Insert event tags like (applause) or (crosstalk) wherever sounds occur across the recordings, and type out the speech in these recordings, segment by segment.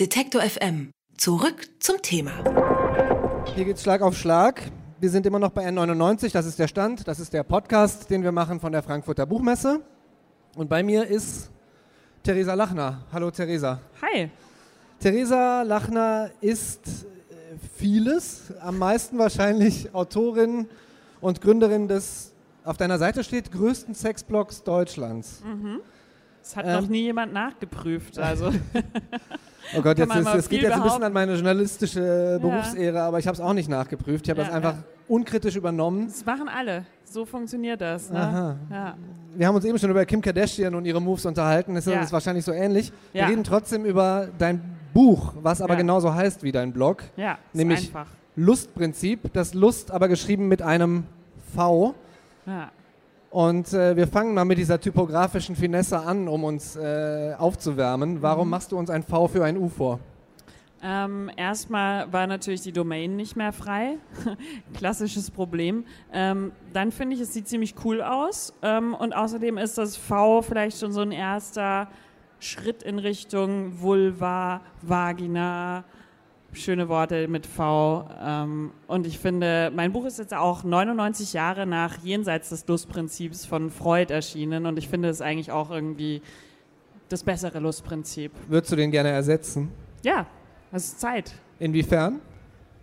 Detektor FM. Zurück zum Thema. Hier geht's Schlag auf Schlag. Wir sind immer noch bei N99, das ist der Stand, das ist der Podcast, den wir machen von der Frankfurter Buchmesse. Und bei mir ist Theresa Lachner. Hallo Theresa. Hi. Theresa Lachner ist äh, vieles, am meisten wahrscheinlich Autorin und Gründerin des, auf deiner Seite steht, größten Sexblogs Deutschlands. Das hat Ähm. noch nie jemand nachgeprüft. Also (laughs) Oh Gott, jetzt ist, es geht jetzt ein bisschen an meine journalistische Berufsehre, aber ich habe es auch nicht nachgeprüft. Ich habe Ja, das einfach ja. unkritisch übernommen. das machen alle. So funktioniert das. Ne? Ja. Wir haben uns eben schon über Kim Kardashian und ihre Moves unterhalten. Das ist, Ja. wahrscheinlich so ähnlich. Wir Ja. reden trotzdem über dein Buch, was aber Ja. genauso heißt wie dein Blog. ja, ist Nämlich- einfach. Lustprinzip. Das Lust aber geschrieben mit einem V. Ja. Und äh, wir fangen mal mit dieser typografischen Finesse an, um uns äh, aufzuwärmen. Mhm. Warum machst du uns ein V für ein U vor? Ähm, erstmal war natürlich die Domain nicht mehr frei. (laughs) Klassisches Problem. Ähm, dann finde ich, es sieht ziemlich cool aus. Ähm, und außerdem ist das V vielleicht schon so ein erster Schritt in Richtung Vulva, Vagina. Schöne Worte mit V. Ähm, und ich finde, mein Buch ist jetzt auch 99 Jahre nach Jenseits des Lustprinzips von Freud erschienen. Und ich finde es eigentlich auch irgendwie das bessere Lustprinzip. Würdest du den gerne ersetzen? Ja, es ist Zeit. Inwiefern?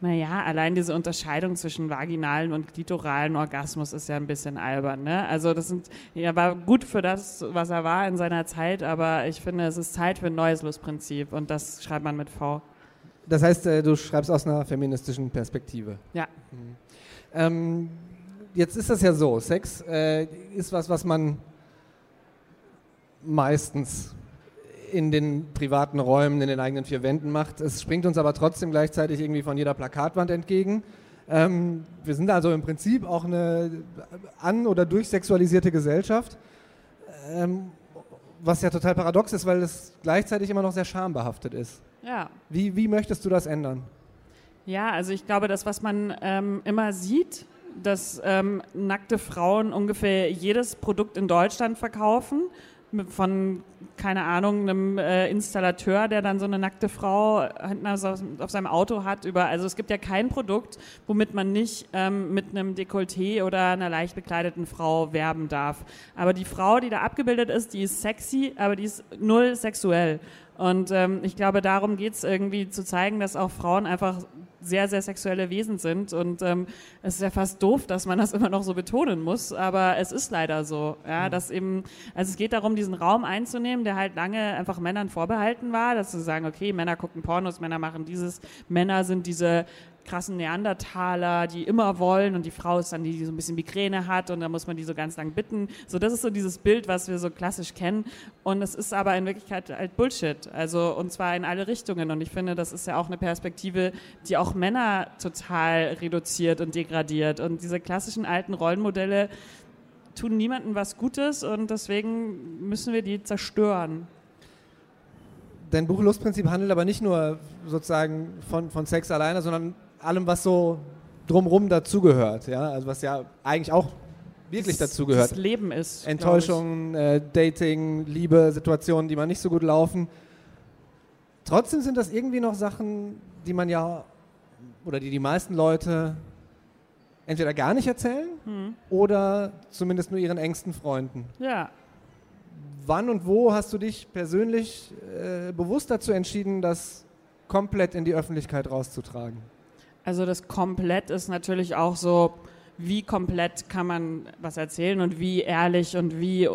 Naja, allein diese Unterscheidung zwischen vaginalen und klitoralen Orgasmus ist ja ein bisschen albern. Ne? Also das sind, er war gut für das, was er war in seiner Zeit, aber ich finde, es ist Zeit für ein neues Lustprinzip und das schreibt man mit V. Das heißt, äh, du schreibst aus einer feministischen Perspektive. Ja. Ähm, jetzt ist das ja so, Sex äh, ist was, was man meistens in den privaten Räumen, in den eigenen vier Wänden macht. Es springt uns aber trotzdem gleichzeitig irgendwie von jeder Plakatwand entgegen. Ähm, wir sind also im Prinzip auch eine an- oder durchsexualisierte Gesellschaft, ähm, was ja total paradox ist, weil es gleichzeitig immer noch sehr schambehaftet ist. Ja. Wie, wie möchtest du das ändern? Ja, also ich glaube, das, was man ähm, immer sieht, dass ähm, nackte Frauen ungefähr jedes Produkt in Deutschland verkaufen, von, keine Ahnung, einem äh, Installateur, der dann so eine nackte Frau hinten auf, auf seinem Auto hat. Über, also es gibt ja kein Produkt, womit man nicht ähm, mit einem Dekolleté oder einer leicht bekleideten Frau werben darf. Aber die Frau, die da abgebildet ist, die ist sexy, aber die ist null sexuell. Und ähm, ich glaube, darum geht es irgendwie zu zeigen, dass auch Frauen einfach sehr, sehr sexuelle Wesen sind. Und ähm, es ist ja fast doof, dass man das (laughs) immer noch so betonen muss, aber es ist leider so. Ja, dass eben, also es geht darum, diesen Raum einzunehmen, der halt lange einfach Männern vorbehalten war, dass sie sagen, okay, Männer gucken Pornos, Männer machen dieses, Männer sind diese krassen Neandertaler, die immer wollen und die Frau ist dann die, die so ein bisschen Migräne hat und da muss man die so ganz lang bitten. So, das ist so dieses Bild, was wir so klassisch kennen und es ist aber in Wirklichkeit halt Bullshit. Also und zwar in alle Richtungen und ich finde, das ist ja auch eine Perspektive, die auch Männer total reduziert und degradiert und diese klassischen alten Rollenmodelle tun niemandem was Gutes und deswegen müssen wir die zerstören. Dein Buch Lustprinzip handelt aber nicht nur sozusagen von, von Sex alleine, sondern allem, was so drumrum dazugehört. Ja? Also was ja eigentlich auch wirklich dazugehört. Das Leben ist. Enttäuschungen, äh, Dating, Liebe, Situationen, die man nicht so gut laufen. Trotzdem sind das irgendwie noch Sachen, die man ja, oder die die meisten Leute entweder gar nicht erzählen Hm. oder zumindest nur ihren engsten Freunden. Ja. Wann und wo hast du dich persönlich äh, bewusst dazu entschieden, das komplett in die Öffentlichkeit rauszutragen? Also das komplett ist natürlich auch so, wie komplett kann man was erzählen und wie ehrlich und wie,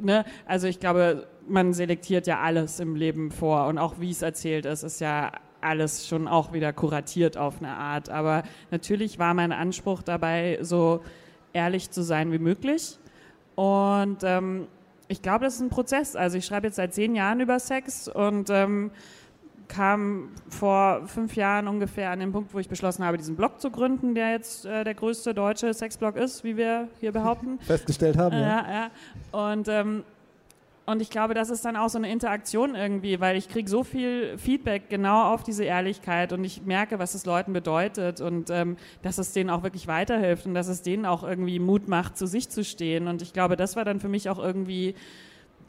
ne? Also ich glaube, man selektiert ja alles im Leben vor und auch wie es erzählt ist, ist ja alles schon auch wieder kuratiert auf eine Art. Aber natürlich war mein Anspruch dabei, so ehrlich zu sein wie möglich. Und ähm, ich glaube, das ist ein Prozess. Also ich schreibe jetzt seit zehn Jahren über Sex und ähm, kam vor fünf Jahren ungefähr an den Punkt, wo ich beschlossen habe, diesen Blog zu gründen, der jetzt äh, der größte deutsche Sexblog ist, wie wir hier behaupten. (laughs) Festgestellt haben, ja. Ja, ja. Und, ähm, und ich glaube, das ist dann auch so eine Interaktion irgendwie, weil ich kriege so viel Feedback genau auf diese Ehrlichkeit und ich merke, was es Leuten bedeutet und ähm, dass es denen auch wirklich weiterhilft und dass es denen auch irgendwie Mut macht, zu sich zu stehen. Und ich glaube, das war dann für mich auch irgendwie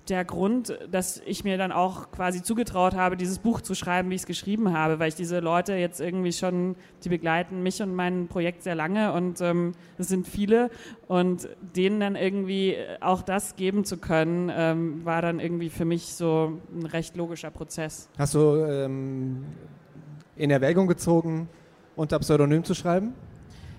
der Grund, dass ich mir dann auch quasi zugetraut habe, dieses Buch zu schreiben, wie ich es geschrieben habe, weil ich diese Leute jetzt irgendwie schon, die begleiten mich und mein Projekt sehr lange und ähm, es sind viele und denen dann irgendwie auch das geben zu können, ähm, war dann irgendwie für mich so ein recht logischer Prozess. Hast du ähm, in Erwägung gezogen, unter Pseudonym zu schreiben?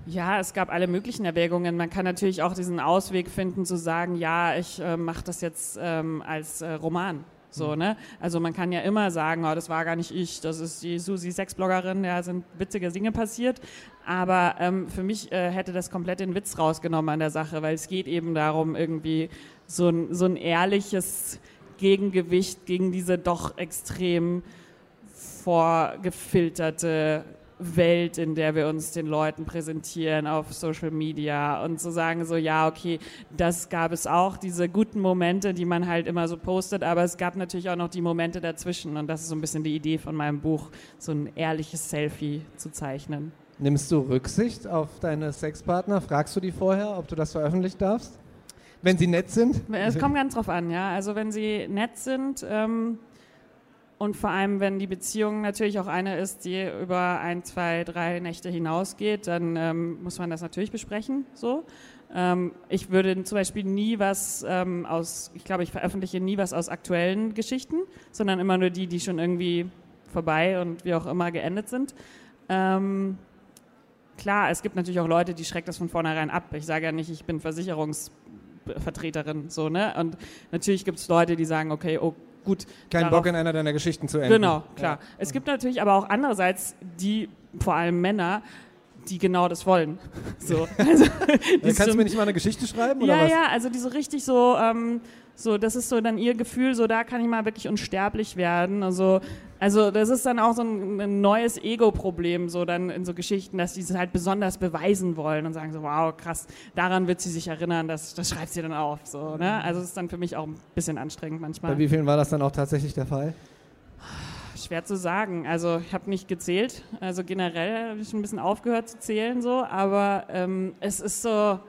Ja, es gab alle möglichen Erwägungen. Man kann natürlich auch diesen Ausweg finden, zu sagen, ja, ich äh, mache das jetzt ähm, als äh, Roman. So, mhm. ne? Also man kann ja immer sagen, oh, das war gar nicht ich, das ist die Susi Sexbloggerin, ja, sind witzige Dinge passiert. Aber ähm, für mich äh, hätte das komplett den Witz rausgenommen an der Sache, weil es geht eben darum, irgendwie so ein, so ein ehrliches Gegengewicht gegen diese doch extrem vorgefilterte Welt, in der wir uns den Leuten präsentieren auf Social Media und zu sagen so, ja, okay, das gab es auch, diese guten Momente, die man halt immer so postet, aber es gab natürlich auch noch die Momente dazwischen und das ist so ein bisschen die Idee von meinem Buch, so ein ehrliches Selfie zu zeichnen. Nimmst du Rücksicht auf deine Sexpartner? Fragst du die vorher, ob du das veröffentlichen darfst? Wenn sie nett sind? Es kommt ganz drauf an, ja. Also wenn sie nett sind, ähm, und vor allem, wenn die Beziehung natürlich auch eine ist, die über ein, zwei, drei Nächte hinausgeht, dann ähm, muss man das natürlich besprechen. So. Ähm, ich würde zum Beispiel nie was ähm, aus, ich glaube, ich veröffentliche nie was aus aktuellen Geschichten, sondern immer nur die, die schon irgendwie vorbei und wie auch immer geendet sind. Ähm, klar, es gibt natürlich auch Leute, die schreckt das von vornherein ab. Ich sage ja nicht, ich bin Versicherungsvertreterin, so, ne? Und natürlich gibt es Leute, die sagen, okay, oh gut. Kein Bock in einer deiner Geschichten zu enden. Genau, klar. Ja. Es gibt natürlich aber auch andererseits die, vor allem Männer, die genau das wollen. (laughs) So, also, Kannst du mir nicht mal eine Geschichte schreiben? Ja, oder was? ja, also die so richtig so, ähm, so, das ist so dann ihr Gefühl, so da kann ich mal wirklich unsterblich werden. Also, also das ist dann auch so ein, ein neues Ego-Problem, so dann in so Geschichten, dass die es halt besonders beweisen wollen und sagen so, wow, krass, daran wird sie sich erinnern, das, das schreibt sie dann auf. So, ne? Also es ist dann für mich auch ein bisschen anstrengend manchmal. Bei wie vielen war das dann auch tatsächlich der Fall? Schwer zu sagen. Also ich habe nicht gezählt. Also generell habe ich ein bisschen aufgehört zu zählen so, aber ähm, es ist so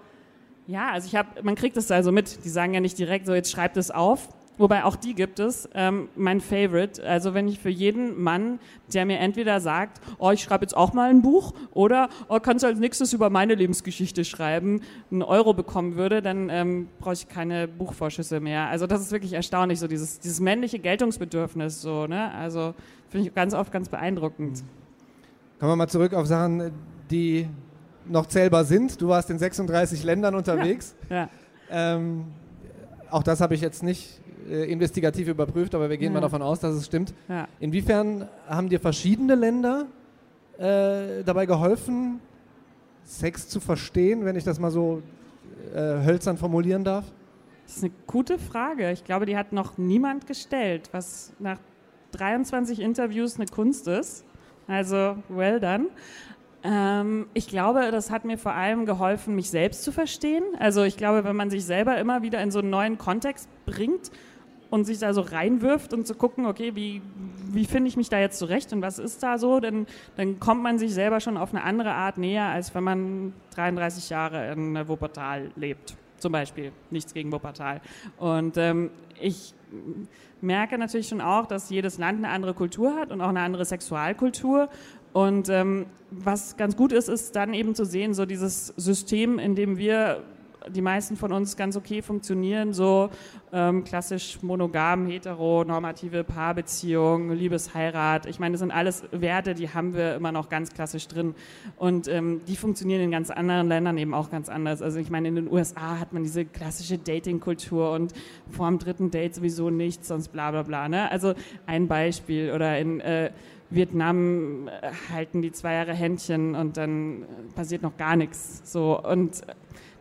ja, also ich habe, man kriegt es also mit. Die sagen ja nicht direkt so, jetzt schreibt es auf. Wobei auch die gibt es. Ähm, mein Favorite, also wenn ich für jeden Mann, der mir entweder sagt, oh, ich schreibe jetzt auch mal ein Buch oder oh, kannst du als nächstes über meine Lebensgeschichte schreiben, einen Euro bekommen würde, dann ähm, brauche ich keine Buchvorschüsse mehr. Also das ist wirklich erstaunlich, so dieses, dieses männliche Geltungsbedürfnis, so, ne? Also finde ich ganz oft ganz beeindruckend. Kommen wir mal zurück auf Sachen, die noch zählbar sind. Du warst in 36 Ländern unterwegs. Ja. ja. Ähm, auch das habe ich jetzt nicht äh, investigativ überprüft, aber wir gehen ja. mal davon aus, dass es stimmt. Ja. Inwiefern haben dir verschiedene Länder äh, dabei geholfen, Sex zu verstehen, wenn ich das mal so äh, hölzern formulieren darf? Das ist eine gute Frage. Ich glaube, die hat noch niemand gestellt, was nach 23 Interviews eine Kunst ist. Also, well done. Ähm, ich glaube, das hat mir vor allem geholfen, mich selbst zu verstehen. Also ich glaube, wenn man sich selber immer wieder in so einen neuen Kontext bringt und sich da so reinwirft und zu gucken, okay, wie, wie finde ich mich da jetzt zurecht und was ist da so, dann, dann kommt man sich selber schon auf eine andere Art näher, als wenn man 33 Jahre in Wuppertal lebt. Zum Beispiel. Nichts gegen Wuppertal. Und ähm, ich merke natürlich schon auch, dass jedes Land eine andere Kultur hat und auch eine andere Sexualkultur. Und ähm, was ganz gut ist, ist dann eben zu sehen, so dieses System, in dem wir die meisten von uns ganz okay funktionieren, so ähm, klassisch monogam, hetero, normative Paarbeziehung, Liebesheirat. Ich meine, das sind alles Werte, die haben wir immer noch ganz klassisch drin. Und ähm, die funktionieren in ganz anderen Ländern eben auch ganz anders. Also ich meine, in den USA hat man diese klassische Dating-Kultur und vor dem dritten Date sowieso nichts, sonst bla bla bla. Ne? Also ein Beispiel. Oder in äh, Vietnam äh, halten die zwei Jahre Händchen und dann passiert noch gar nichts. So und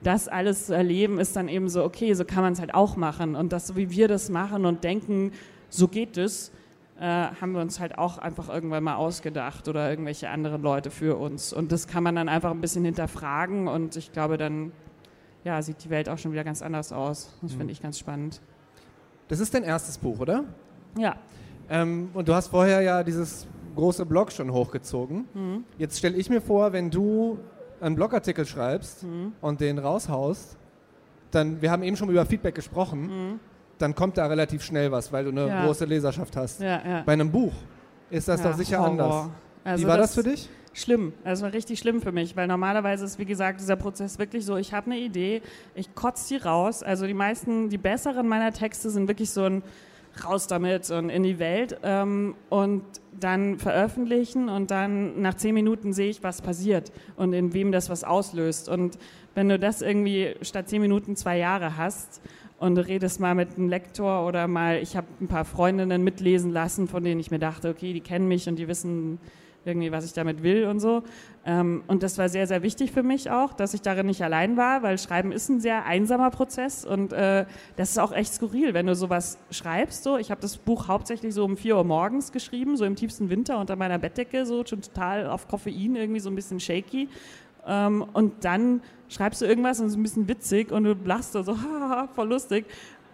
das alles zu erleben ist dann eben so okay, so kann man es halt auch machen und das so wie wir das machen und denken, so geht es, äh, haben wir uns halt auch einfach irgendwann mal ausgedacht oder irgendwelche anderen Leute für uns und das kann man dann einfach ein bisschen hinterfragen und ich glaube dann ja sieht die Welt auch schon wieder ganz anders aus. Das mhm. finde ich ganz spannend. Das ist dein erstes Buch, oder? Ja. Ähm, und du hast vorher ja dieses große Blog schon hochgezogen. Mhm. Jetzt stelle ich mir vor, wenn du einen Blogartikel schreibst mhm. und den raushaust, dann, wir haben eben schon über Feedback gesprochen, mhm. dann kommt da relativ schnell was, weil du eine Ja. große Leserschaft hast. Ja, ja. Bei einem Buch ist das doch sicher Horror. anders. Also Wie war das, für dich? Schlimm. Also war richtig schlimm für mich, weil normalerweise ist, wie gesagt, dieser Prozess wirklich so, ich habe eine Idee, ich kotze die raus. Also die meisten, die besseren meiner Texte sind wirklich so ein raus damit und in die Welt ähm, und dann veröffentlichen und dann nach zehn Minuten sehe ich, was passiert und in wem das was auslöst. Und wenn du das irgendwie statt zehn Minuten zwei Jahre hast und du redest mal mit einem Lektor oder mal, ich habe ein paar Freundinnen mitlesen lassen, von denen ich mir dachte, okay, die kennen mich und die wissen irgendwie, was ich damit will und so. Ähm, und das war sehr, sehr wichtig für mich auch, dass ich darin nicht allein war, weil Schreiben ist ein sehr einsamer Prozess und äh, das ist auch echt skurril, wenn du sowas schreibst. So. Ich habe das Buch hauptsächlich so um 4 Uhr morgens geschrieben, so im tiefsten Winter unter meiner Bettdecke, so schon total auf Koffein, irgendwie so ein bisschen shaky. Ähm, und dann schreibst du irgendwas und es ist ein bisschen witzig und du lachst so, (laughs) haha, voll lustig.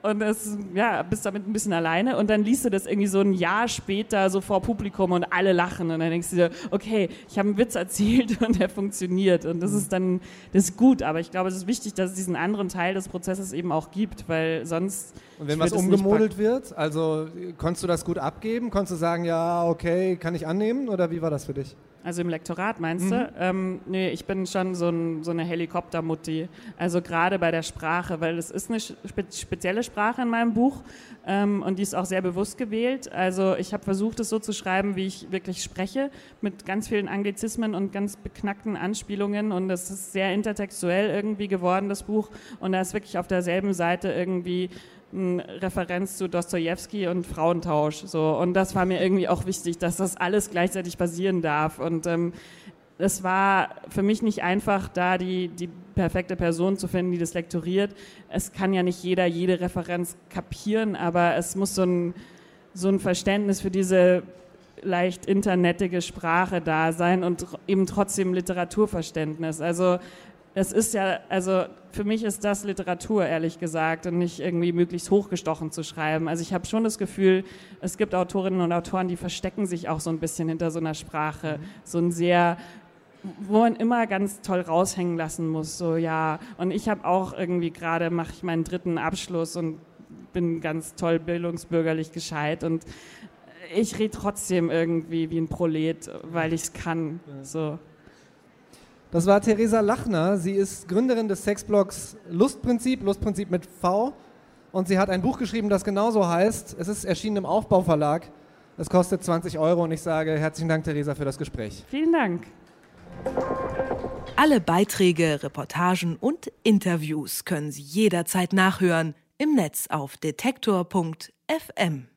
Und das, ja, bist damit ein bisschen alleine und dann liest du das irgendwie so ein Jahr später so vor Publikum und alle lachen und dann denkst du dir, okay, ich habe einen Witz erzählt (laughs) und der funktioniert und das ist dann, das ist gut, aber ich glaube, es ist wichtig, dass es diesen anderen Teil des Prozesses eben auch gibt, weil sonst... Und wenn was umgemodelt wird, also konntest du das gut abgeben? Konntest du sagen, ja, okay, kann ich annehmen? Oder wie war das für dich? Also im Lektorat meinst Mhm. du? Ähm, nee, ich bin schon so, ein, so eine Helikoptermutti. Also gerade bei der Sprache, weil es ist eine spe spezielle Sprache in meinem Buch ähm, und die ist auch sehr bewusst gewählt. Also ich habe versucht, es so zu schreiben, wie ich wirklich spreche, mit ganz vielen Anglizismen und ganz beknackten Anspielungen und es ist sehr intertextuell irgendwie geworden, das Buch. Und da ist wirklich auf derselben Seite irgendwie eine Referenz zu Dostoevsky und Frauentausch. So. Und das war mir irgendwie auch wichtig, dass das alles gleichzeitig passieren darf. Und ähm, es war für mich nicht einfach, da die, die perfekte Person zu finden, die das lektoriert. Es kann ja nicht jeder jede Referenz kapieren, aber es muss so ein, so ein Verständnis für diese leicht internetige Sprache da sein und eben trotzdem Literaturverständnis. Also es ist ja, also für mich ist das Literatur, ehrlich gesagt, und nicht irgendwie möglichst hochgestochen zu schreiben. Also ich habe schon das Gefühl, es gibt Autorinnen und Autoren, die verstecken sich auch so ein bisschen hinter so einer Sprache. So ein sehr, wo man immer ganz toll raushängen lassen muss. So, ja. Und ich habe auch irgendwie gerade, mache ich meinen dritten Abschluss und bin ganz toll bildungsbürgerlich gescheit und ich rede trotzdem irgendwie wie ein Prolet, weil ich es kann. So. Das war Theresa Lachner. Sie ist Gründerin des Sexblogs Lustprinzip, Lustprinzip mit V. Und sie hat ein Buch geschrieben, das genauso heißt. Es ist erschienen im Aufbauverlag. Es kostet 20 Euro und ich sage herzlichen Dank, Theresa, für das Gespräch. Vielen Dank. Alle Beiträge, Reportagen und Interviews können Sie jederzeit nachhören im Netz auf detektor.fm.